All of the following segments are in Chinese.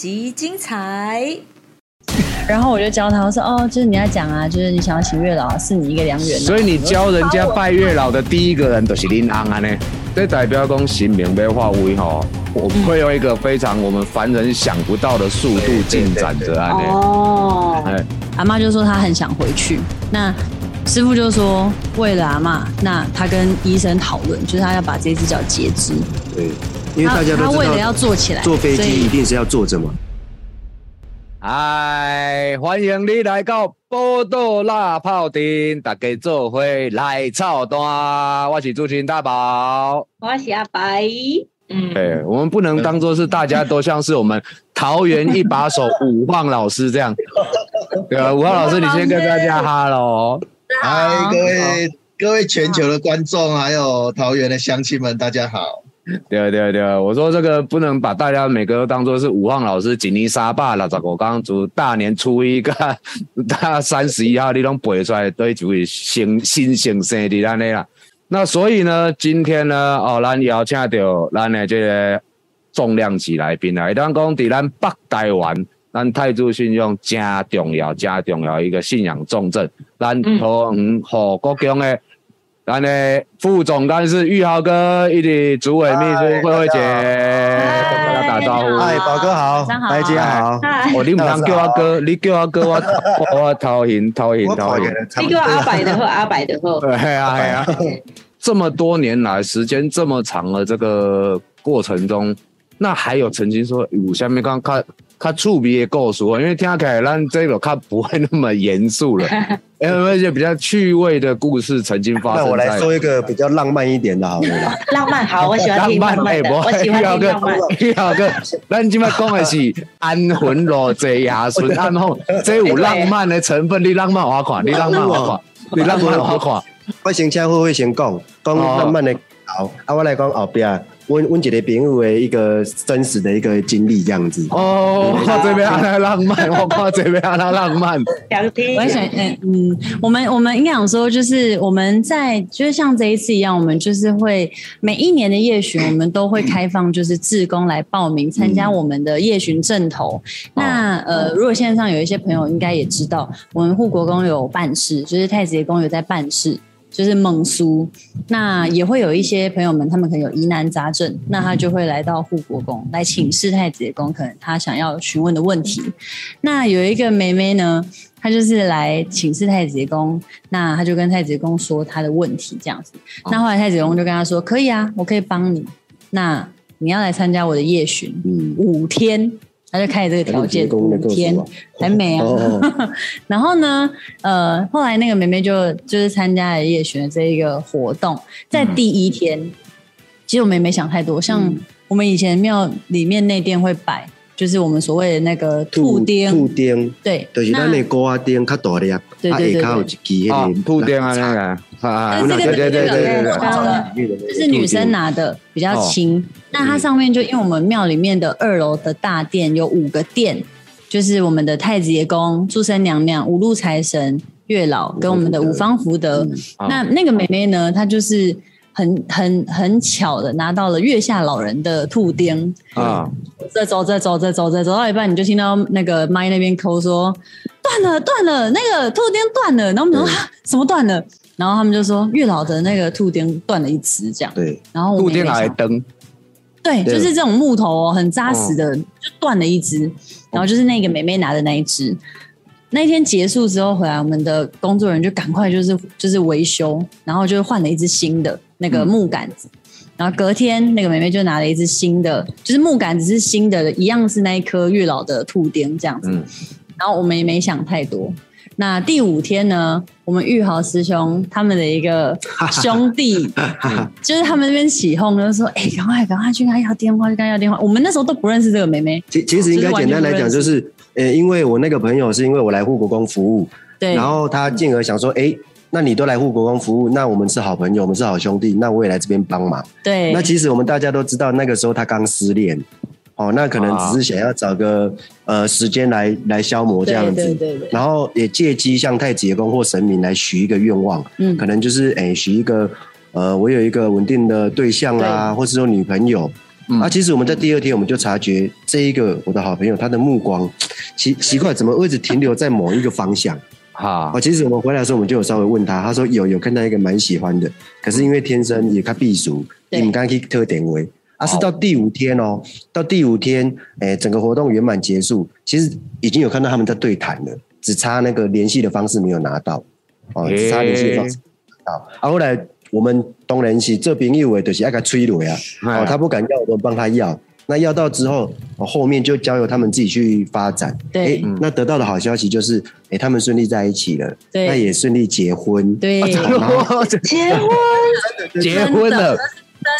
当当，本集精彩。然后我就教他，我说哦，就是你要讲啊，就是你想要请月老，是你一个良缘、啊。所以你教人家拜月老的第一个人就是林昂安呢，这代表讲神明要化为吼，我们会用一个非常我们凡人想不到的速度进展着啊呢。哦，哎，阿妈就说她很想回去，那师傅就说为了阿妈，那他跟医生讨论，就是他要把这只脚截肢，对，因为大家他都知为了要道坐起来，坐飞机一定是要坐着嘛。嗨，欢迎你来到波多辣炮店，大家做伙来操蛋，我是主持人大宝。我是阿白，嗯，对，我们不能当做是大家都像是我们桃园一把手武晃老师这样。对啊，武晃老师，你先跟大家哈喽。嗨，各位各位全球的观众，还有桃园的乡亲们，大家好。对啊对啊对啊，我说这个不能把大家每个都当做是武汉老师锦尼沙坝了，我刚刚从大年初一个大三十一号你拢背出来，对，就会新新生生的安尼啦。那所以呢，今天呢，哦，咱邀请到咱的这个重量级来宾来，当讲伫咱北台湾，咱泰铢信用加重要、加重要一个信仰重镇，咱桃园火国宫的。咱的副总干事玉豪哥，以及主委秘书慧慧姐，跟大家打招呼。嗨，宝哥好，大家好好，嗨，哦，你唔通叫阿哥，你叫阿哥，我我头型头型头型。你叫我阿白的后，阿白的后，对啊，对啊。这么多年来，时间这么长的这个过程中，那还有曾经说有下面刚看看触鼻的故事，因为听起来咱这个较不会那么严肃了，因为一些比较趣味的故事曾经发那我来。说一个比较浪漫一点的，好了啦。浪漫好，我喜欢听浪漫的，我喜欢听浪漫。第二个，咱今麦讲的是安魂罗这牙顺安后，这有浪漫的成分，你浪漫我看，你浪漫我看，你浪漫我看。我先请慧慧先讲，讲浪漫的好，啊，我来讲后边，阮阮一个朋友的一个真实的一个经历这样子。哦，我看这边安那浪漫，我看这边安那浪漫。想听我，在想，嗯嗯，我们我们应该讲说，就是我们在就是像这一次一样，我们就是会每一年的夜巡，我们都会开放就是志工来报名参加我们的夜巡正头。那呃，如果线上有一些朋友应该也知道，我们护国公有办事，就是太子爷公有在办事。就是蒙苏，那也会有一些朋友们，他们可能有疑难杂症，那他就会来到护国宫来请示太子爷公，可能他想要询问的问题。那有一个妹妹呢，她就是来请示太子爷公，那她就跟太子爷公说她的问题这样子。那后来太子爷公就跟她说：“可以啊，我可以帮你。那你要来参加我的夜巡，嗯，五天。”他就开始这个条件，五天哦还美啊。然后呢，呃，后来那个妹妹就就是参加了夜巡的这一个活动，在第一天，其实我们也没想太多，像我们以前庙里面内殿会摆，就是我们所谓的那个兔钉，兔钉，对，就是咱的高啊钉较大粒，啊对对对下骹有一支啊迄个，兔钉啊那个，啊，对对对对对对这个对。这是女生拿的，比较轻。那它上面就因为我们庙里面的二楼的大殿有五个殿，就是我们的太子爷公、祝生娘娘、五路财神、月老跟我们的五方福德。那那个妹妹呢，她就是很很很巧的拿到了月下老人的兔钉。啊，在走着走着走着走到一半，你就听到那个麦那边抠说断了断了，那个兔钉断了。然后我们说、啊、什么断了？然后他们就说月老的那个兔钉断了一只，这样。对，然后我兔钉来灯，对，就是这种木头哦，很扎实的，就断了一只。然后就是那个妹妹拿的那一只。那一天结束之后回来，我们的工作人员就赶快就是就是维修，然后就换了一只新的那个木杆子。然后隔天那个妹妹就拿了一只新的，就是木杆子是新的，一样是那一颗月老的兔钉这样子。嗯然后我们也没想太多。那第五天呢，我们玉豪师兄他们的一个 兄弟，就是他们那边起哄，就说：“哎、赶快赶快去跟他要电话，去跟他要电话。”我们那时候都不认识这个妹妹，其其实应该简单来讲，就是呃，因为我那个朋友是因为我来护国公服务，对，然后他进而想说，哎，那你都来护国公服务，那我们是好朋友，我们是好兄弟，那我也来这边帮忙。对，那其实我们大家都知道，那个时候他刚失恋，哦，那可能只是想要找个呃时间来来消磨这样子，对对对对然后也借机向太子爷公或神明来许一个愿望，嗯可能就是哎许一个呃我有一个稳定的对象啊，或是说女朋友。嗯啊，其实我们在第二天我们就察觉这一个我的好朋友他的目光 奇奇怪，怎么一直停留在某一个方向？哈啊，，其实我们回来的时候，我们就有稍微问他，他说有有看到一个蛮喜欢的，可是因为天生也看避暑，对你们刚去特点位。啊，是到第五天哦，到第五天，哎，整个活动圆满结束，其实已经有看到他们在对谈了，只差那个联系的方式没有拿到，哦，只差联系的方式。啊，后来我们当然是这边因为就是要给他催泪啊，哎哦，他不敢要，我们帮他要。那要到之后，我后面就交由他们自己去发展。对。诶那得到的好消息就是，哎，他们顺利在一起了，对。那也顺利结婚，对，结婚，结婚了，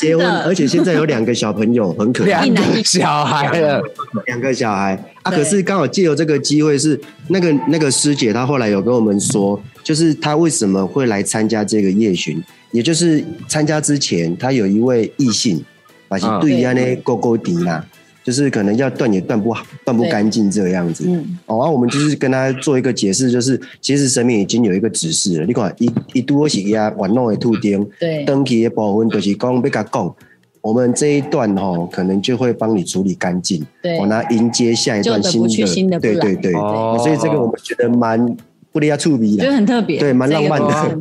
结婚，而且现在有两个小朋友，很可爱。两，个小孩了，两个小孩。啊。可是刚好借由这个机会，是那个那个师姐，她后来有跟我们说，就是她为什么会来参加这个夜巡，也就是参加之前，她有一位异性，把是嗯。对安尼勾勾底啦，就是可能要断也断不好，断不干净这样子。嗯，哦，啊，我们就是跟他做一个解释，就是其实神明已经有一个指示了。你看，一一多是给他玩弄的兔丁，对，登记的部分就是讲要甲讲，我们这一段哦，可能就会帮你处理干净，对。哦，那迎接下一段新的对对对，哦。所以这个我们觉得蛮不离要触鼻觉得的，很特别，对蛮浪漫的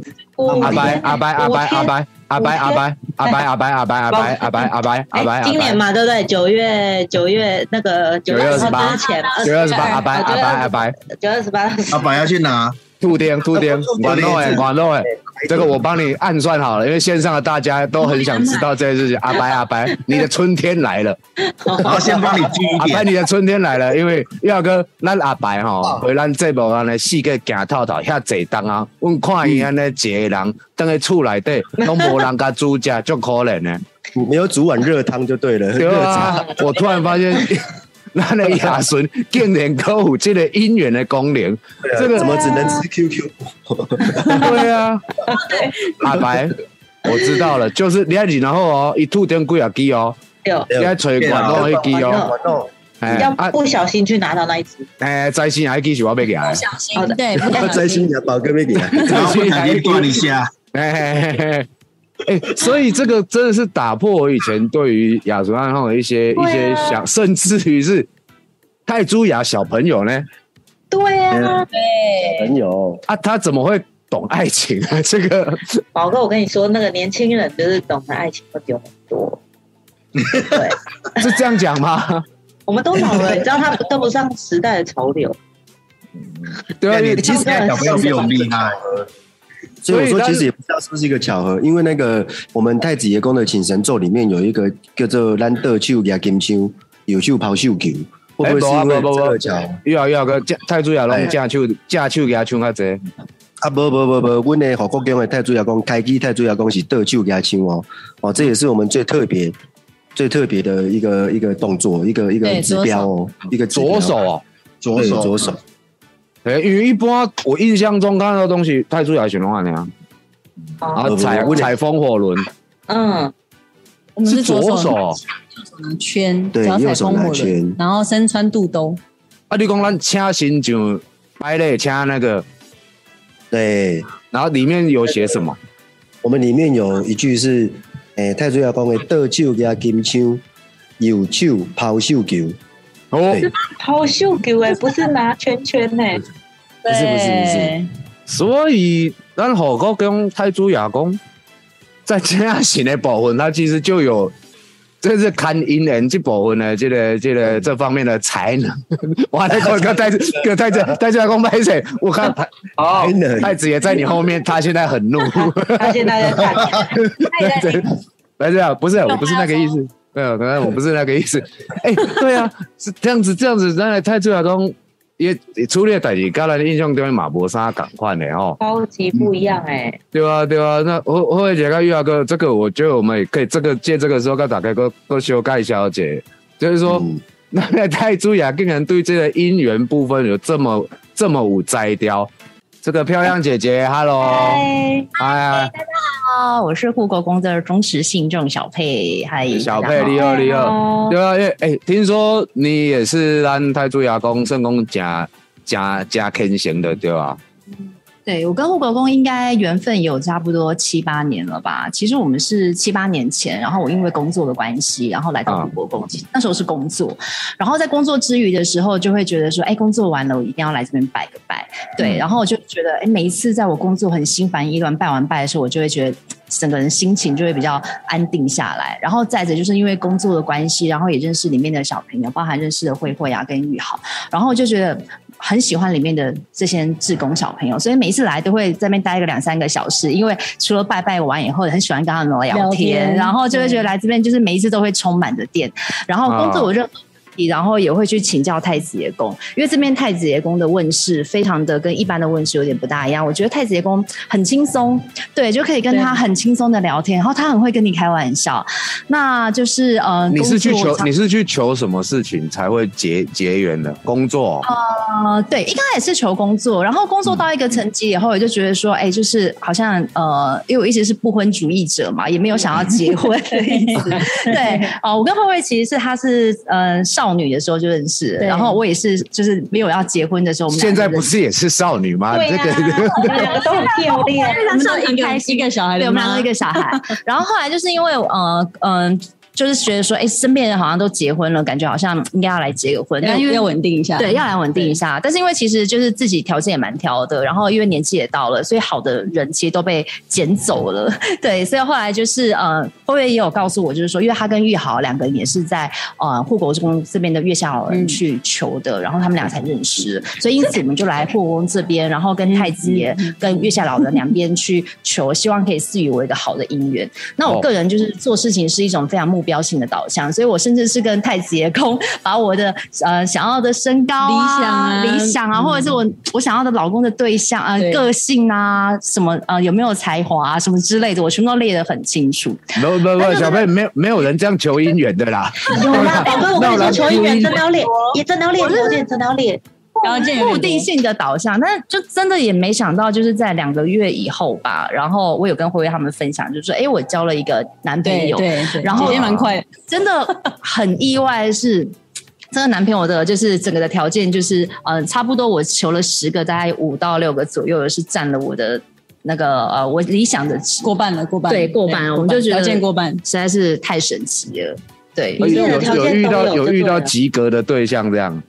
阿白阿白阿白阿白阿白阿白阿白阿白阿白阿白阿白阿白阿白，哎，今年嘛，对不对？九月九月那个九月二十八。前，九月二十八阿白阿白阿白，九月二十八，阿白要去哪？兔丁兔丁，管弄哎管弄哎，这个我帮你暗算好了，因为线上的大家都很想知道这件事情。阿白阿白，你的春天来了。然后先帮你记一阿白，你的春天来了，因为耀哥，咱阿白吼，回咱这部安尼四个行透透遐济档啊，阮看伊安尼一个人，等喺厝内底，拢无人甲煮食，足可怜呢。没有煮碗热汤就对了，对热茶。啊，我突然发现，咱的亚顺竟然可有这个姻缘的功能。这个怎么只能吃 QQ？对啊，阿白，我知道了，就是你要然后哦，一吐点几啊支哦，有你要吹管弄一支哦，要不小心去拿到那一只，哎，在心还支是我要给啊，不。小心的，对，摘新，娘宝哥没给他。然后不小心 断一下，哎哎，所以这个真的是打破我以前对于雅竹暗号的一些、啊一些想，甚至于是泰珠雅小朋友呢对啊，对，朋友，啊，他怎么会懂爱情啊？这个宝哥，我跟你说，那个年轻人就是懂得爱情会有很多。对，是这样讲吗？我们都老了，你知道他们跟不上时代的潮流。对啊，其实小朋友比我们厉害。所以我说，其实也不知道是不是一个巧合，因为那个我们太子爷宫的请神咒里面有一个叫做“兰德手牙金枪，有手抛绣球”，会不会是因为这个巧合？又要又要个泰铢雅拢哎。架手架手给他唱较济，啊，不不不不，阮的火国宫的太子爷宫开机太子爷宫是德手牙枪哦，哦，这也是我们最特别、最特别的一个一个动作，一个一个指标哦，一个左手哦。左手左手，哎，因为一般我印象中看到的东西，泰铢雅选龙啊那样，然哦，后踩踩风火轮嗯，我们是左左手手哦。右手拿圈，对右手圈，然后身穿肚兜，啊，你讲咱请新就摆嘞请那个，对。然后里面有写什么？我们里面有一句是，诶、太子爷宫的倒酒加金枪，右手抛绣球。哦，对抛绣球哎，不是拿圈圈呢。不是不是不是所以咱火锅跟泰铢雅公在这样型的部分，它其实就有。这是看姻缘这部分的这个这个这方面的才能，哇！那个个太子个太子太子雅公拍谁？我看太哦太子也在你后面，他现在很怒。他现在在看，对，来这样不是，我不是那个意思。对啊，可能我不是那个意思。哎、对啊，是这样子，这样子，那来太子雅公也处理的代志，跟咱印象中嘛无啥共款的哦。超级不一样哎。对啊，对啊，那我我会觉得玉华哥，这个我觉得我们也可以这个借这个时候跟大家个个修改小姐，就是说，嗯 那那太子雅竟然对这个姻缘部分有这么这么有摘雕。这个漂亮姐姐，Hello，嗨，大家，好，我是护国公的忠实信众小佩，嗨，小佩，你好，你好。对啊，因为哎、听说你也是咱太祖牙公圣公加加加天行的，对吧？对我跟护国公应该缘分有差不多七八年了吧。其实我们是七八年前，然后我因为工作的关系，然后来到护国公。那时候是工作，然后在工作之余的时候，就会觉得说，哎，工作完了，我一定要来这边拜个拜。对，然后我就觉得，哎，每一次在我工作很心烦意乱，拜完拜的时候，我就会觉得整个人心情就会比较安定下来。然后再者，就是因为工作的关系，然后也认识里面的小朋友，包含认识的慧慧啊跟玉豪，然后我就觉得。很喜欢里面的这些志工小朋友，所以每一次来都会在那边待个两三个小时。因为除了拜拜完以后，很喜欢跟他们聊天，然后就会觉得来这边就是每一次都会充满着电。然后工作我任何。然后也会去请教太子爷公，因为这边太子爷公的问世非常的跟一般的问世有点不大一样。我觉得太子爷公很轻松，对，就可以跟他很轻松的聊天，然后他很会跟你开玩笑。那就是呃，你是去求你是去求什么事情才会结结缘的？工作？呃，对，一开始是求工作，然后工作到一个层级以后，我就觉得说，哎，就是好像呃，因为我一直是不婚主义者嘛，也没有想要结婚的意思。对，哦，我跟慧慧其实是他是呃少。少女的时候就认识，然后我也是，就是没有要结婚的时候，现在不是也是少女吗？对啊，两个 都很漂亮，因为他生一个一个小孩，对，我们两个一个小孩，然后后来就是因为呃嗯。就是觉得说，哎，身边人好像都结婚了，感觉好像应该要来结个婚，但因为要稳定一下，对，要来稳定一下。但是因为其实就是自己条件也蛮挑的，然后因为年纪也到了，所以好的人其实都被捡走了。对，所以后来就是呃，后面也有告诉我，就是说，因为他跟玉豪两个人也是在呃护国公这边的月下老人去求的，然后他们俩才认识，所以因此我们就来护国公这边，然后跟太子爷跟月下老人两边去求，希望可以赐予我一个好的姻缘。那我个人就是做事情是一种非常目。标性的导向，所以我甚至是跟太子爷公把我的呃想要的身高理想啊、理想啊，或者是我我想要的老公的对象啊、个性啊、什么呃有没有才华啊、什么之类的，我全部都列得很清楚。不不不，小贝没有没有人这样求姻缘的啦。有啦，宝哥，我跟你说，求姻缘真的要列，也真的要列条件，真的要列。然后目的性的导向，但就真的也没想到，就是在两个月以后吧。然后我有跟辉辉他们分享，就说：“哎，我交了一个男朋友，对，然后也蛮快，真的很意外。是这个男朋友的，就是整个的条件，就是呃，差不多我求了十个，大概五到六个左右，是占了我的那个呃，我理想的过半了，过半，对，过半，我们就觉得条件过半实在是太神奇了。对，有有遇到有遇到及格的对象这样。”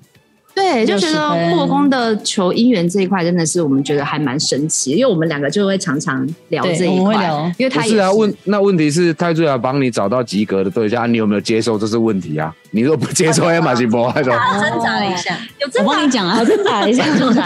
对，就觉得木工的求姻缘这一块真的是我们觉得还蛮神奇，因为我们两个就会常常聊这一块，因为他是啊，问那问题是泰铢要帮你找到及格的对象，你有没有接受这是问题啊？你如果不接受，要马西波那种挣扎了一下，有挣扎，我帮你讲啊，挣扎一下，挣扎。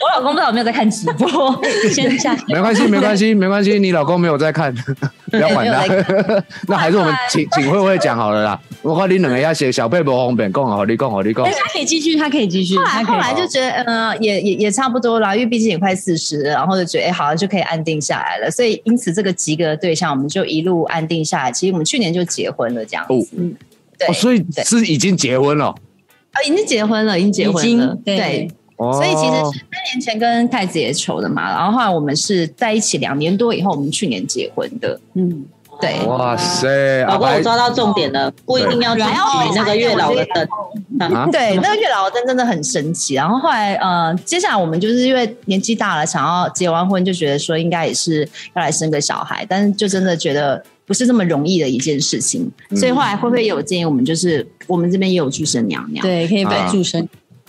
我老公不知道有没有在看直播，先下。没关系，没关系，没关系。你老公没有在看，不要管他。那还是我们请请慧慧讲好了啦。我看你两个要写小贝不方便讲好，你讲好，你讲。他可以继续，他可以继续。后来后来就觉得，嗯，也也也差不多啦，因为毕竟也快四十，然后就觉得，哎，好像就可以安定下来了。所以因此这个及格的对象，我们就一路安定下来。其实我们去年就结婚了，这样子。嗯，对。所以是已经结婚了。啊，已经结婚了，已经结婚了。对。所以其实是三年前跟太子爷求的嘛，然后后来我们是在一起两年多以后，我们去年结婚的。嗯，对。哇塞，老公，我抓到重点了，不一定要去取那个月老的灯。对，那个月老的灯真的很神奇。然后后来呃，接下来我们就是因为年纪大了，想要结完婚，就觉得说应该也是要来生个小孩，但是就真的觉得不是这么容易的一件事情。所以后来会不会有建议我们，就是我们这边也有助生娘娘，对，可以拜助生。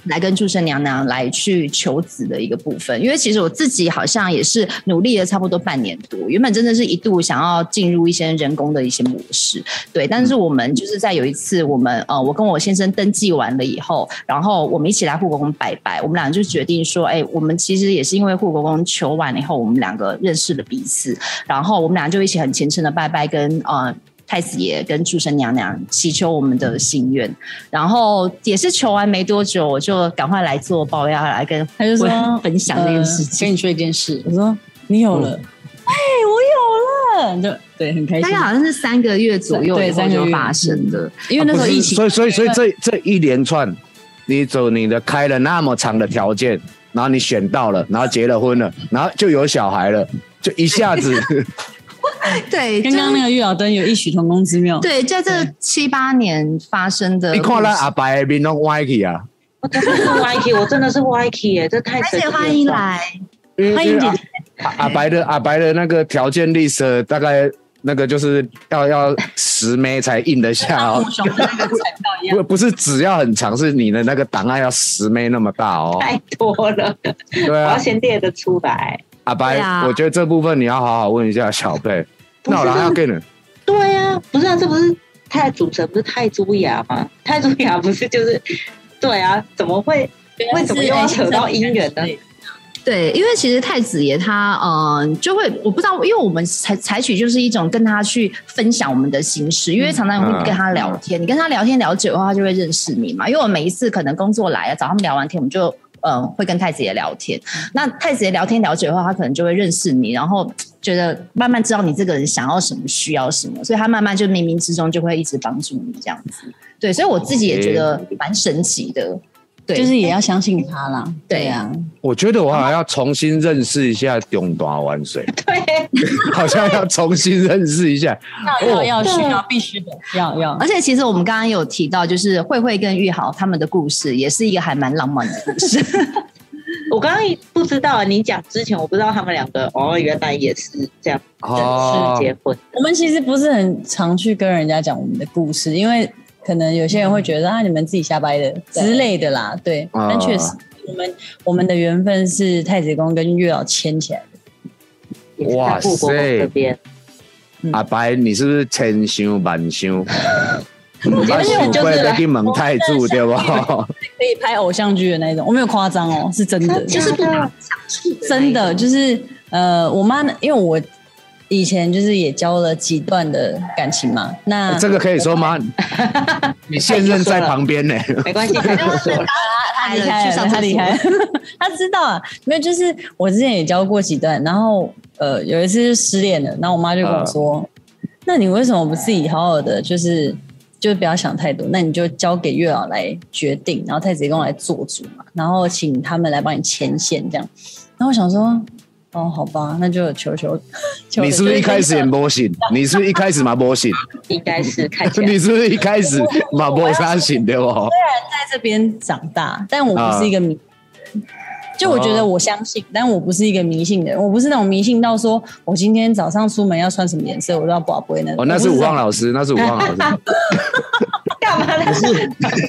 来跟祝生娘娘来去求子的一个部分，因为其实我自己好像也是努力了差不多半年多，原本真的是一度想要进入一些人工的一些模式，对，但是我们就是在有一次我们呃，我跟我先生登记完了以后，然后我们一起来护国公拜拜，我们俩就决定说，哎，我们其实也是因为护国公求完了以后，我们两个认识了彼此，然后我们俩就一起很虔诚的拜拜跟呃。太子爷跟祝生娘娘祈求我们的心愿，然后也是求完没多久，我就赶快来做报要来跟他就说分享这件事情。跟你说一件事，我说你有了，哎，我有了，就对，很开心。大概好像是三个月左右以后就发生的，因为那时候疫情，所以所以所以这这一连串，你走你的开了那么长的条件，然后你选到了，然后结了婚了，然后就有小孩了，就一下子。对，刚刚那个月老灯有异曲同工之妙。对，在这七八年发生的，你看那阿白面都歪起啊！我真的是歪起，我真的是歪起耶，这太神奇了。欢迎来，欢迎姐姐阿阿白的阿白的那个条件 list 大概那个就是要要十枚才印得下哦，熊的那个彩票一样不。不是只要很长，是你的那个档案要十枚那么大哦。太多了，我对啊，我要先列得出来。阿白啊，我觉得这部分你要好好问一下小贝。那我还要给你，对呀、不是啊，这不是太主神不是太朱雅吗？太朱雅不是就是对啊？怎么会为什么又要扯到姻缘呢？对，因为其实太子爷他嗯、呃就会我不知道，因为我们采采取就是一种跟他去分享我们的心事，因为常常会跟他聊天，你跟他聊天聊久的话，他就会认识你嘛。因为我每一次可能工作来啊，找他们聊完天，我们就嗯、呃会跟太子爷聊天。那太子爷聊天聊久的话，他可能就会认识你，然后觉得慢慢知道你这个人想要什么，需要什么，所以他慢慢就冥冥之中就会一直帮助你这样子。对，所以我自己也觉得蛮神奇的。对，就是也要相信他啦。对呀啊，我觉得我好像要重新认识一下中大湾水，对，好像要重新认识一下。要要要需要必须的，要要而。且其实我们刚刚有提到，就是慧慧跟玉豪他们的故事，也是一个还蛮浪漫的故事。我刚刚不知道你讲之前，我不知道他们两个哦，原来也是这样正哦式结婚。我们其实不是很常去跟人家讲我们的故事，因为可能有些人会觉得啊，你们自己瞎掰的之类的啦。对，啊但确实，我们我们的缘分是太子宫跟月老牵起来的。也是在富国公这边，阿白，你是不是千修万想？我觉得想过要就是来去问太住对不？可以拍偶像剧的那种，我没有夸张哦，是真的，就是不真的，就是呃，我妈因为我以前就是也交了几段的感情嘛，那这个可以说吗？你现任在旁边呢。没关系，他他离开了，去上厕所他离开了，他知道啊，没有，就是我之前也交过几段，然后呃有一次就失恋了，然后我妈就跟我说，那你为什么不自己好好的，就是就不要想太多，那你就交给月老来决定，然后太子公来做主嘛，然后请他们来帮你牵线这样，然后我想说。哦，好吧，那就求求 求。你是不是一开始也摸醒？你是不是一开始嘛摸醒？应该是看起来你是不是一开始嘛摸啥醒对不？在这边长大，但我不是一个迷。就我觉得我相信，但我不是一个迷信的人，我不是那种迷信到说我今天早上出门要穿什么颜色，我都要不会那种。哦，那是武我不这种旺老师，那是武旺老师。干嘛呢？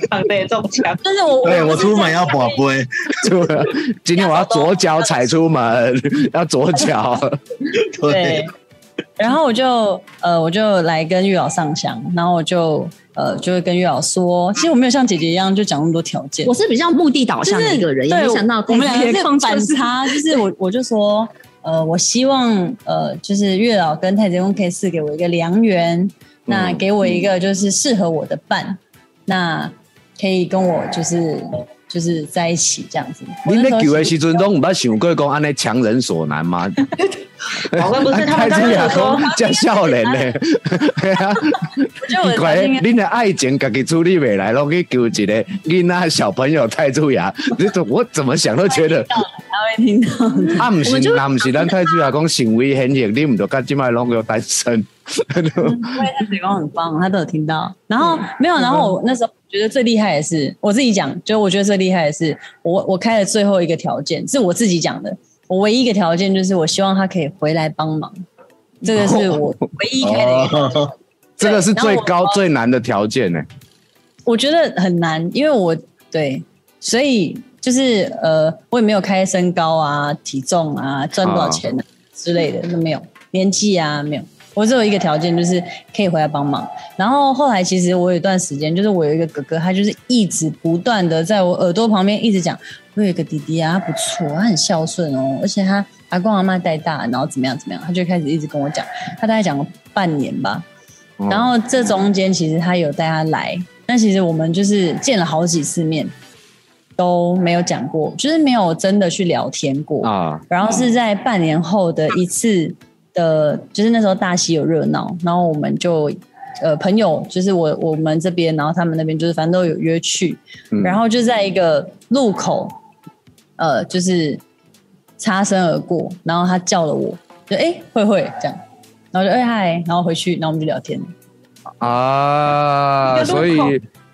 长得也中枪，但是我对我出门要宝贝，对今天我要左脚踩出门，要左脚。对，然后我就呃，我就来跟月老上香，然后我就呃，就会跟月老说，其实我没有像姐姐一样就讲那么多条件。我，是比较目的导就是向的一个人，也对没想到我们两个是空反差，就是我我就说，呃，我希望呃，就是月老跟太子公可以赐给我一个良缘，那给我一个就是适合我的伴，那可以跟我就是就是在一起这样子。我你在求的时阵都唔捌想过讲安尼强人所难吗？宝贝不是他们刚太子爷刚有说讲叫少年呢，就怪，恁的爱情家己处理未来，拢去求一个囡仔小朋友太子爷，你怎我怎么想都觉得他会听到的。啊，唔是，那唔是咱太子爷讲行为显现，你唔就甲即摆拢个单身。因为他嘴巴很棒，他都有听到。然后没有，然后我那时候觉得最厉害的是我自己讲，就我觉得最厉害的是我我开的最后一个条件是我自己讲的，我唯一一个条件就是我希望他可以回来帮忙，这个是我唯一开的一个。哦，这个是最高最难的条件呢。我觉得很难，因为我对，所以就是呃，我也没有开身高啊、体重啊、赚多少钱啊之类的都没有，年纪啊没有。我只有一个条件，就是可以回来帮忙。然后后来其实我有一段时间，就是我有一个哥哥，他就是一直不断的在我耳朵旁边一直讲，我有一个弟弟啊，他不错，他很孝顺哦，而且他阿公阿妈带大，然后怎么样怎么样，他就开始一直跟我讲，他大概讲了半年吧。哦然后这中间其实他有带他来，但其实我们就是见了好几次面，都没有讲过，就是没有真的去聊天过。啊，然后是在半年后的一次的，就是那时候大溪有热闹，然后我们就呃朋友，就是我我们这边，然后他们那边，就是反正都有约去，嗯然后就在一个路口，呃，就是擦身而过，然后他叫了我，就哎慧慧这样，然后就哎嗨，然后回去，然后我们就聊天。啊，所以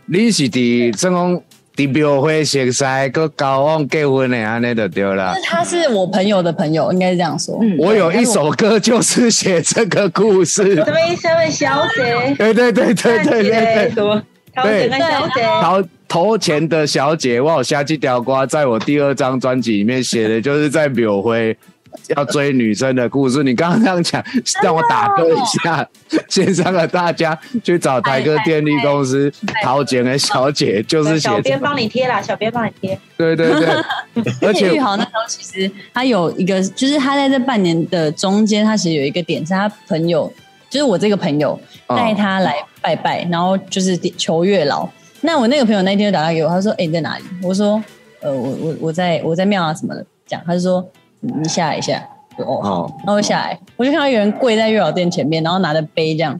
恁是伫正讲伫庙会熟悉，佮交往结婚的安尼就对了他是我朋友的朋友，应该是这样说。嗯我有一首歌就是写这个故事。这边下面小姐，对对对对对对对。什么？陶姐小姐，投投钱的小姐，我有下这条瓜，在我第二张专辑里面写的，就是在庙会 要追女生的故事。你刚刚这样讲，让我打断一下，线上的大家去找台哥电力公司陶钱的小姐，就是小编帮你贴啦，小编帮你贴。对对对，而而且玉豪那时候其实他有一个，就是他在这半年的中间，他其实有一个点是他朋友，就是我这个朋友哦带他来拜拜，然后就是求月老。那我那个朋友那天就打电话给我，他说：“哎、你在哪里？”我说：“呃，我我我在我在庙啊什么的。”讲，他就说：“你你下来一下。”：“哦。好哦，然后我下来，我就看到有人跪在月老殿前面，然后拿着杯这样，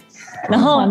然后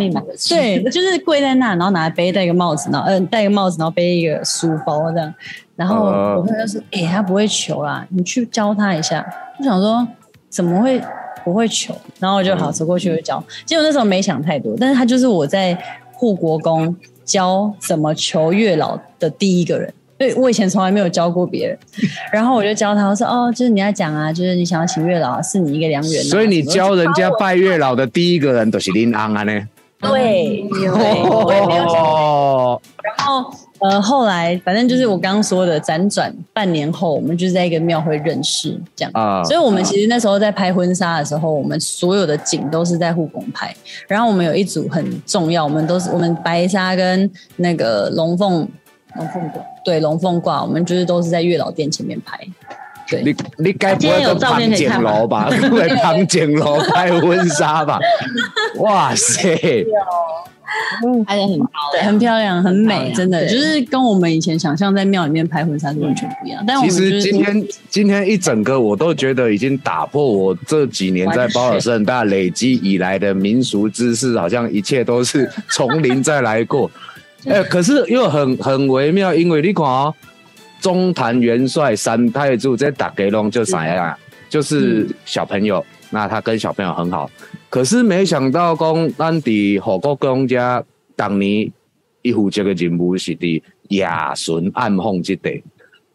对，就是跪在那，然后拿着杯，戴个帽子，然后嗯、呃戴个帽子，然后背一个书包这样。然后呃我朋友就说：“哎、他不会求啦，你去教他一下。”我想说怎么会不会求？然后我就好走过去就教。结果那时候没想太多，但是他就是我在护国公教怎么求月老的第一个人。对我以前从来没有教过别人，然后我就教他，我说哦，就是你要讲啊，就是你想要请月老，是你一个良缘、啊。所以你教人家拜月老的第一个人都是林安安呢。对，对，我也没有想哦，然后呃，后来反正就是我刚刚说的，辗转半年后，我们就是在一个庙会认识，这样。啊所以我们其实那时候在拍婚纱的时候，我们所有的景都是在护工拍。然后我们有一组很重要，我们都是我们白纱跟那个龙凤龙凤挂，对龙凤挂，我们就是都是在月老殿前面拍。对，你你该不会跟照片可以庞景楼吧？会庞景楼拍婚纱吧？哇塞！拍的很高，对，很漂亮，很美，真的就是跟我们以前想象在庙里面拍婚纱是完全不一样。但我其实今天今天一整个我都觉得已经打破我这几年在包尔圣大累积以来的民俗知识，好像一切都是从零再来过。哎、可是又很很微妙，因为你看哦，中坛元帅三太子在打给龙就啥样，就是小朋友，那他跟小朋友很好。可是没想到讲，咱伫火国公家当年一负责的任务是伫亚顺暗凤之地。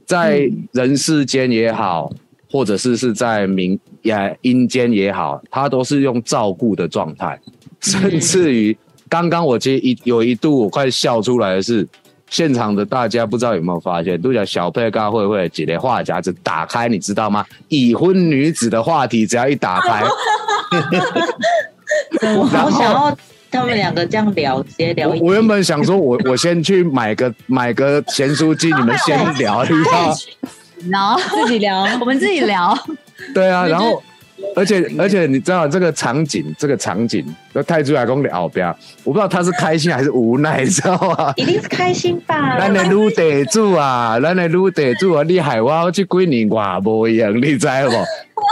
在人世间也好，或者是是在冥也阴间也好，他都是用照顾的状态，甚至于刚刚我其实一有一度我快笑出来的是，现场的大家不知道有没有发现，都讲小佩跟慧慧几的话匣子打开，你知道吗？已婚女子的话题只要一打开，我好想要他们两个这样聊，直接聊一。我我原本想说我我先去买个 买个咸酥鸡，你们先聊，你知道吗？然后自己聊，我们自己聊，对啊，然后而且而且你知道这个场景，这个场景，那太子来公的后边，我不知道他是开心还是无奈，你知道吗？一定是开心吧？咱的女地主啊，咱的女地主啊，你害我这几年我无用，你知无？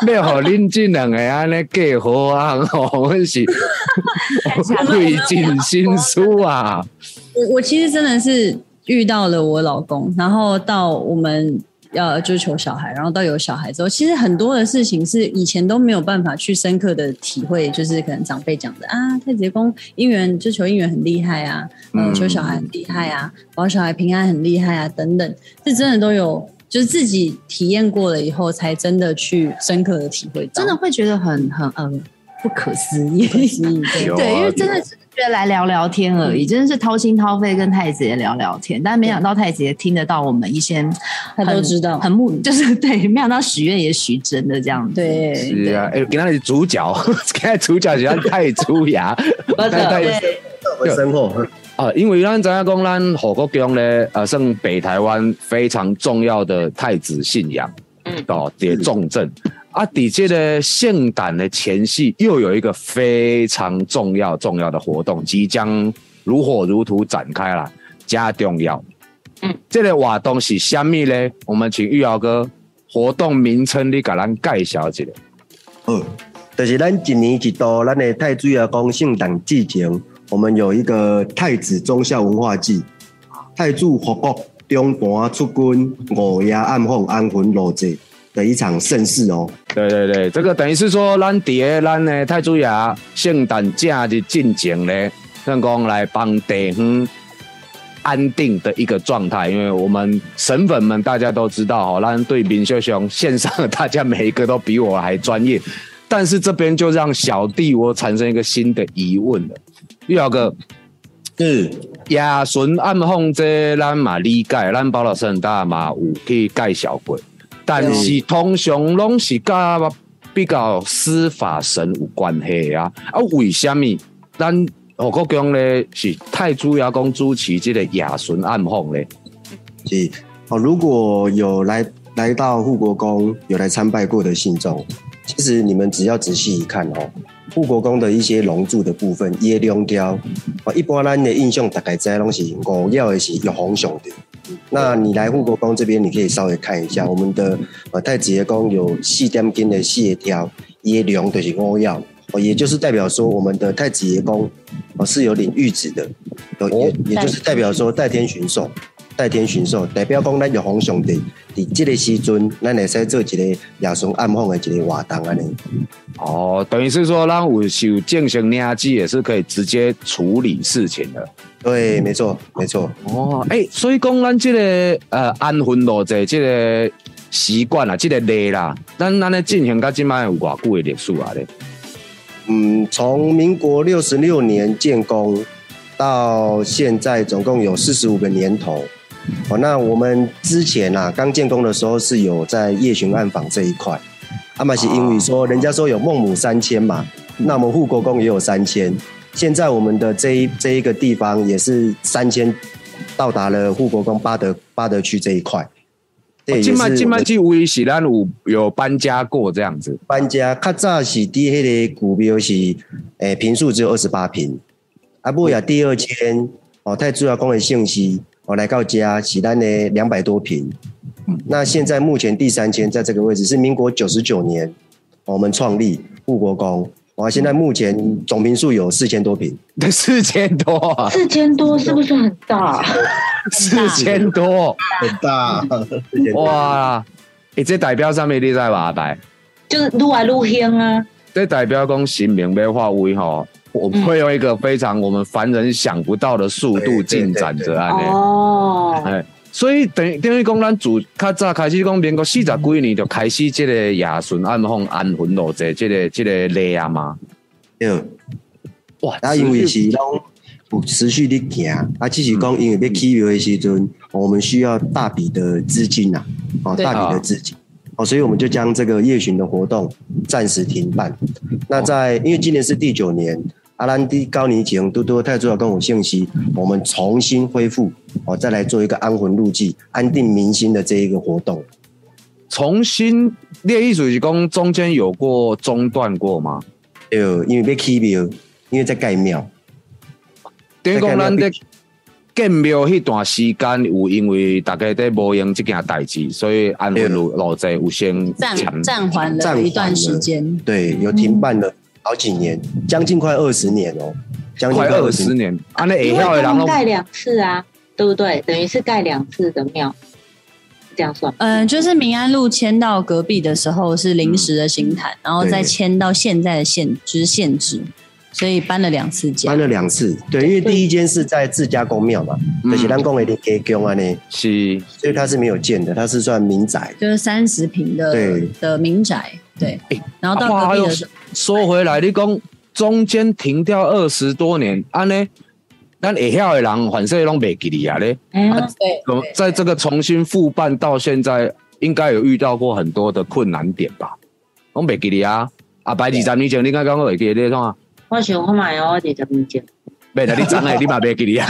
要互恁这两个安尼嫁好啊，吼，我 是费尽心思啊。我我其实真的是遇到了我老公，然后到我们要就是求小孩，然后到有小孩之后，其实很多的事情是以前都没有办法去深刻的体会，就是可能长辈讲的啊，太子宫姻缘就求姻缘很厉害啊，呃，嗯求小孩很厉害啊，保小孩平安很厉害啊，等等，是真的都有。就是自己体验过了以后，才真的去深刻的体会到，真的会觉得很很呃不可思议。不可思议。对 因为真的只是觉得来聊聊天而已，真的是掏心掏肺跟太子爷聊聊天，但没想到太子爷听得到我们一些他都知道很木 就是对，没想到许愿也许真的这样子。对，是啊，哎、给他的主角，给他主角是咱太子牙，不是太对我生活啊，因为咱知影讲，咱火国宫咧，呃，算北台湾非常重要的太子信仰，嗯哦，的重镇。啊，底这个圣诞的前夕，又有一个非常重要重要的活动即将如火如荼展开了，加重要。嗯，这个活动是虾米呢？我们请玉瑶哥活动名称你给咱介绍一下。嗯，就是咱一年一度咱的太子爷公圣诞季前，我们有一个太子忠孝文化祭，太子复国中盘出军，五夜暗凤安魂落节的一场盛事哦。对对对，这个等于是说，咱伫个咱的太祖爷圣诞假日进前咧，能讲来帮地方安定的一个状态，因为我们神粉们大家都知道哈，咱对明秀兄线上的大家每一个都比我还专业，但是这边就让小弟我产生一个新的疑问了，玉瑶哥，嗯亚顺暗访这咱嘛理解，咱包老师很大嘛有去介绍过，但是通常拢是甲比较司法神有关系啊，啊为什么咱何国强咧是太主要讲主持这个亚纯暗讽咧？是哦，如果有来来到护国宫有来参拜过的信众，其实你们只要仔细一看哦，护国宫的一些龙柱的部分，椰龙雕哦，一般咱的印象大概知拢是五要的是玉皇上的。那你来护国宫这边，你可以稍微看一下，我们的呃太子爷宫有四点金的谢条，耶龙就是五要。哦，也就是代表说，我们的太子爷宫哦是有领玉旨的，哦也也就是代表说代天巡狩，代天巡狩代表讲咱玉皇上帝伫这个时阵，咱会使做一个亚顺暗访的一个活动安尼。哦，等于是说，咱有受进行领机也是可以直接处理事情的。对，没错，没错。哦，哎、所以讲咱这个呃安魂路这这个习惯啊，这个礼啦，咱咱咧进行到今摆有偌久的历史啊咧？嗯，从民国六十六年建工到现在，总共有四十五个年头。哦，那我们之前啊，刚建工的时候是有在夜巡暗访这一块，阿玛是因为说人家说有孟母三迁嘛，那我们护国公也有三迁，现在我们的这一这一个地方也是三千到达了护国公巴德巴德区这一块。这也是今摆今摆我们这位是咱有有搬家过这样子。搬家，较早是第迄个股票是，诶、平数只有二十八平，啊，不呀第二间哦，太主要讲的信息，哦来到家是咱的两百多平，那现在目前第三间在这个位置是民国九十九年我们创立护国宫，哇，现在目前总平数有四千多平，四千多啊，四千多是不是很大？四千多，很大，哇！你、这代表上面你在吧？阿白，就是撸来撸香啊，这代表讲新明要化为吼，我们会用一个非常我们凡人想不到的速度进展着安尼。哦，哎，所以等于等于讲，咱自较早开始讲，民国四十几年就开始这个亚顺暗访安魂路这这个这个例啊嘛。对，哇，啊，因为是拢有持续的行，啊，只是讲因为要起庙的时阵，我们需要大笔的资金呐、哦，大笔的资金，哦，所以我们就将这个夜巡的活动暂时停办。那在因为今年是第九年，阿兰迪高尼前多多太主要跟我信息，我们重新恢复，哦，再来做一个安魂入祭、安定民心的这一个活动。重新练艺术是讲中间有过中断过吗？有，因为被起庙，因为在盖庙。等于讲咱在建庙那段时间，有因为大家在无用这件代志，所以安魂路路在有先暂暂缓了一段时间。对，有停办了好几年，将近快二十年哦，将近快二十年，安尼会因为他晓的人拢们盖两次啊，对不对？等于是盖两次的庙，这样算。嗯、就是民安路迁到隔壁的时候是临时的行坛，然后再迁到现在的县，就是县制，所以搬了两次家搬。了两次，对，因为第一间是在自家公庙嘛，嗯就是咱讲的家宫啊呢，是所以它是没有建的，它是算民宅。就是三十平的对的民宅，对，然后到隔壁的时候，说回来，你讲中间停掉二十多年，安尼，咱会晓的人反正拢袂记哩啊咧。哎呀，对怎么在这个重新复办到现在，应该有遇到过很多的困难点吧？拢袂记哩啊！啊，白二十年前你刚刚会记得你创啊？我想我买哦，二十年前。袂啦，你真诶，你嘛袂记哩啊！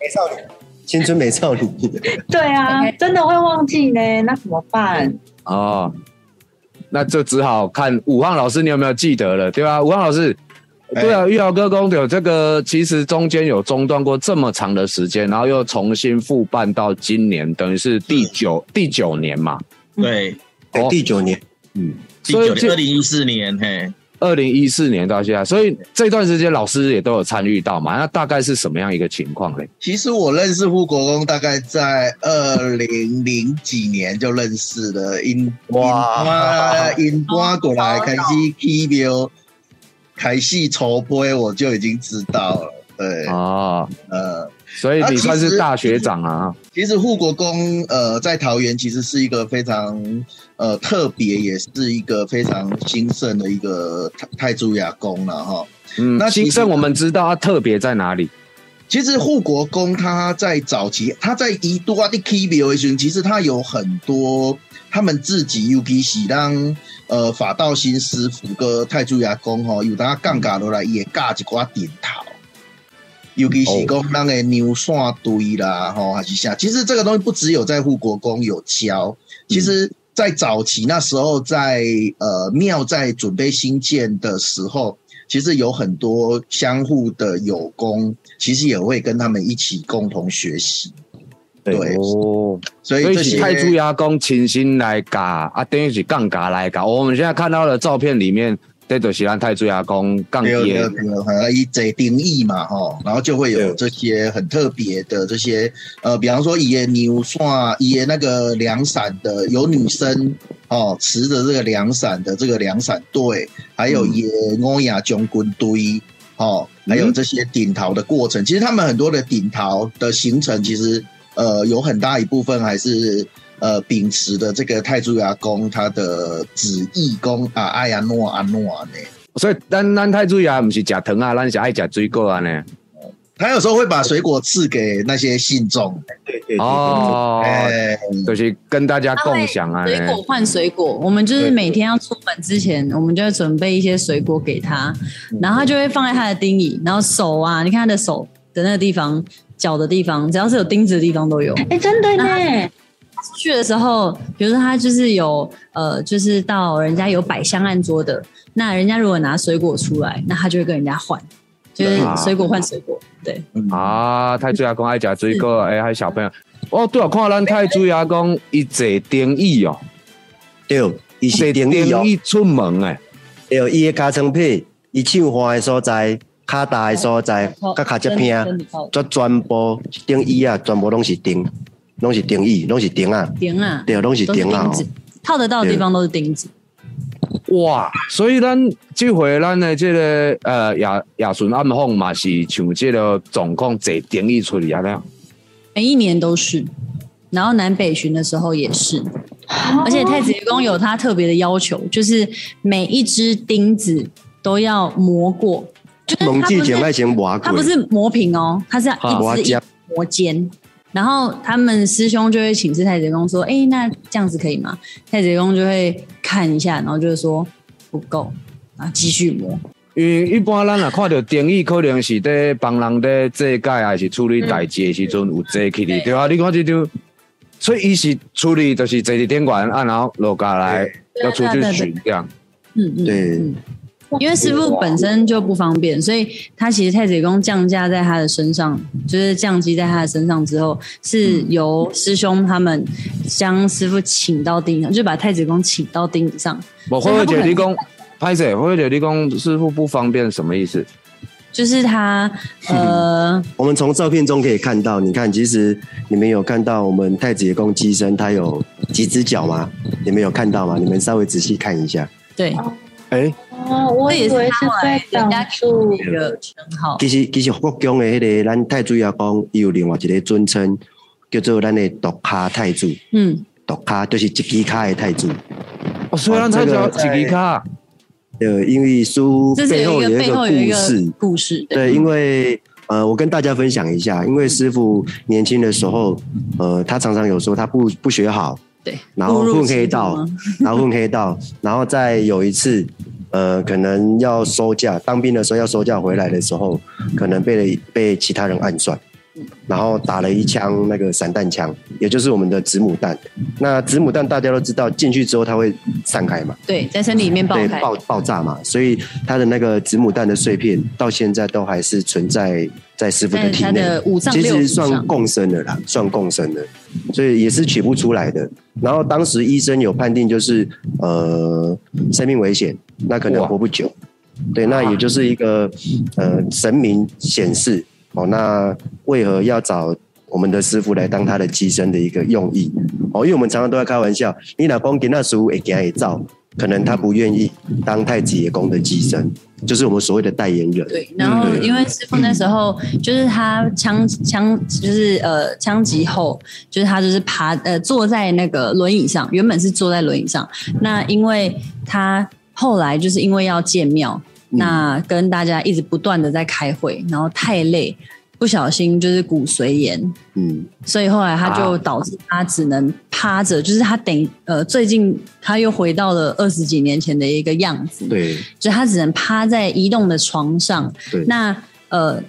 美少女，青春美少女，对啊，真的会忘记呢，那怎么办？哦，那就只好看武汉老师，你有没有记得了，对吧？武汉老师，哎对啊，玉瑶哥公有这个，其实中间有中断过这么长的时间，然后又重新复办到今年，等于是第九第九年嘛。对，哦第九年，嗯，第九所以这二零一四年，嘿，二零一四年到现在，所以这段时间老师也都有参与到嘛？那大概是什么样一个情况嘞？其实我认识护国公大概在二零零几年就认识了，因哇因因搬过来开始起庙，开始筹备，我就已经知道了。对，哦，呃，所以你算是大学长啊。其实护国公呃在桃园其实是一个非常呃特别，也是一个非常兴盛的一个泰泰铢牙宫了哈。嗯，那兴盛我们知道它特别在哪里？其实护国公他在早期，他在一度啊的 K B O 群，其实他有很多他们自己 U P 是让呃法道新师傅跟太祖牙公吼，有当杠杆落来也加一寡点头。尤其是讲那个牛线堆啦，吼还是啥，其实这个东西不只有在护国公有教，其实在早期那时候在，呃庙在准备新建的时候，其实有很多相互的友功，其实也会跟他们一起共同学习。对，哦，所以这泰铢牙工亲心来嘎啊，等于是杠嘎来嘎。我们现在看到的照片里面，这就是咱泰铢牙工杠对对爹。对，好像以这定义嘛，吼，然后就会有对这些很特别的这些，呃，比方说野牛算野那个凉伞的，有女生哦持着这个凉伞的这个凉伞队，还有野欧亚军军队。哦，还有这些顶桃的过程，其实他们很多的顶桃的行程，其实呃有很大一部分还是呃秉持的这个泰铢牙公他的旨意公啊，爱呀诺啊诺啊呢。所以咱咱泰铢牙不是吃糖啊，咱是爱吃水果啊呢。他有时候会把水果赐给那些信众，对对对哦，哎，就是跟大家共享啊。水果换水果，我们就是每天要出门之前，我们就会准备一些水果给他，然后他就会放在他的丁椅，然后手啊，你看他的手的那个地方、脚的地方，只要是有钉子的地方都有。哎，真的呢，去的时候，比如说他就是有呃，就是到人家有摆香案桌的，那人家如果拿水果出来，那他就会跟人家换，就是水果换水果，对。啊，泰铢牙公爱食水果，哎，还有小朋友。哦，对啊，看咱泰铢牙公伊坐定椅哦，对，伊坐是定义出门诶。对，伊的加层皮，伊唱花的所在，骹大的所在，甲骹只片，这全部顶椅啊，全部拢是钉，拢是钉椅，拢是钉啊，钉啊，对，拢是都是钉啊套得到的地方都是钉子。哇，所以咱这回咱的这个呃亚亚顺暗访嘛是像这个总共坐定椅出去啊那样。每一年都是，然后南北巡的时候也是，而且太子爷宫有他特别的要求，就是每一只钉子都要磨过，就是蒙它不是记前爱先磨过，它不是磨平哦，它是要一直一磨尖磨尖。然后他们师兄就会请示太子公说：“哎，那这样子可以吗？”太子公就会看一下，然后就会说不够，然后继续磨。因为一般咱啊看到定义，可能是在帮人在这界还是处理代志的时阵有坐起的，对啊，你看这就，所以伊是处理就是坐伫电管啊，然后落下来要出去巡这样。嗯嗯，对嗯因为师傅本身就不方便，所以他其实太子爷宫降价在他的身上，就是降级在他的身上之后，是由师兄他们将师傅请到钉上，就把太子爷宫请到钉子上，我慧慧姐，你讲，拍谁？慧慧姐，你讲师傅不方便什么意思？就是他呃，我们从照片中可以看到，你看，其实你们有看到我们太子爷公机身，它有几只脚吗？你们有看到吗？你们稍微仔细看一下。对，哎，哦，我也是以为是在挡人家住一个称号，其实其实国宫的迄、个咱太祖爷讲，伊有另外一个尊称，叫做咱的独卡太祖。嗯，独卡就是一支卡的太祖。哦，虽然他这叫个在几吉卡，呃，因为书这是一个背后有一背后有一个故事。故事，对，因为呃，我跟大家分享一下，因为师傅年轻的时候，呃，他常常有说他不不学好，对，然后混黑道，然后混黑道，然后再有一次，呃，可能要收假，当兵的时候要收假回来的时候，可能被被其他人暗算，然后打了一枪那个散弹枪，也就是我们的子母弹。那子母弹大家都知道，进去之后它会散开嘛，对，在身体里面爆对，开，爆爆炸嘛，所以它的那个子母弹的碎片到现在都还是存在在师傅的体内的。其实算共生的啦，算共生的，所以也是取不出来的。然后当时医生有判定就是呃生命危险，那可能活不久。对，那也就是一个呃神明显示哦，那为何要找我们的师傅来当他的机身的一个用意哦？因为我们常常都在开玩笑，你老公给那师傅会给会造，可能他不愿意当太子爷公的寄生，就是我们所谓的代言人。对，然后因为师傅那时候就是他枪枪就是呃枪击后，就是他就是爬呃坐在那个轮椅上，原本是坐在轮椅上，那因为他后来就是因为要建庙，那跟大家一直不断的在开会，然后太累。不小心就是骨髓炎，嗯，所以后来他就导致他只能趴着，就是他等呃最近他又回到了二十几年前的一个样子，对，就他只能趴在移动的床上。对。那呃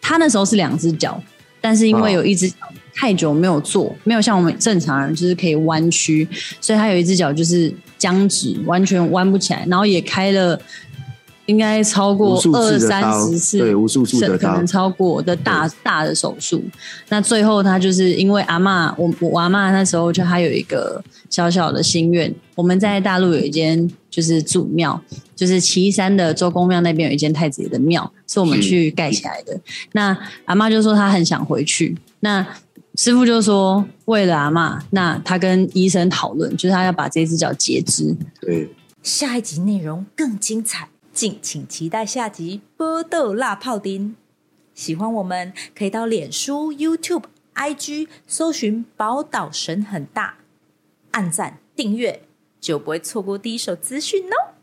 他那时候是两只脚，但是因为有一只脚太久没有做，没有像我们正常人就是可以弯曲，所以他有一只脚就是僵直，完全弯不起来，然后也开了。应该超过二三十次，对无数次的刀可能超过的大大的手术。那最后他就是因为阿嬷，我我阿嬷那时候就还有一个小小的心愿，我们在大陆有一间就是祖庙，就是岐山的周公庙那边有一间太子爷的庙，是我们去盖起来的。那阿妈就说她很想回去，那师傅就说为了阿嬷，那他跟医生讨论，就是他要把这只脚截肢。对，下一集内容更精彩，敬请期待下集《波豆辣泡丁》。喜欢我们可以到脸书、YouTube、IG 搜寻“宝岛神很大”，按赞订阅，就不会错过第一手资讯哦。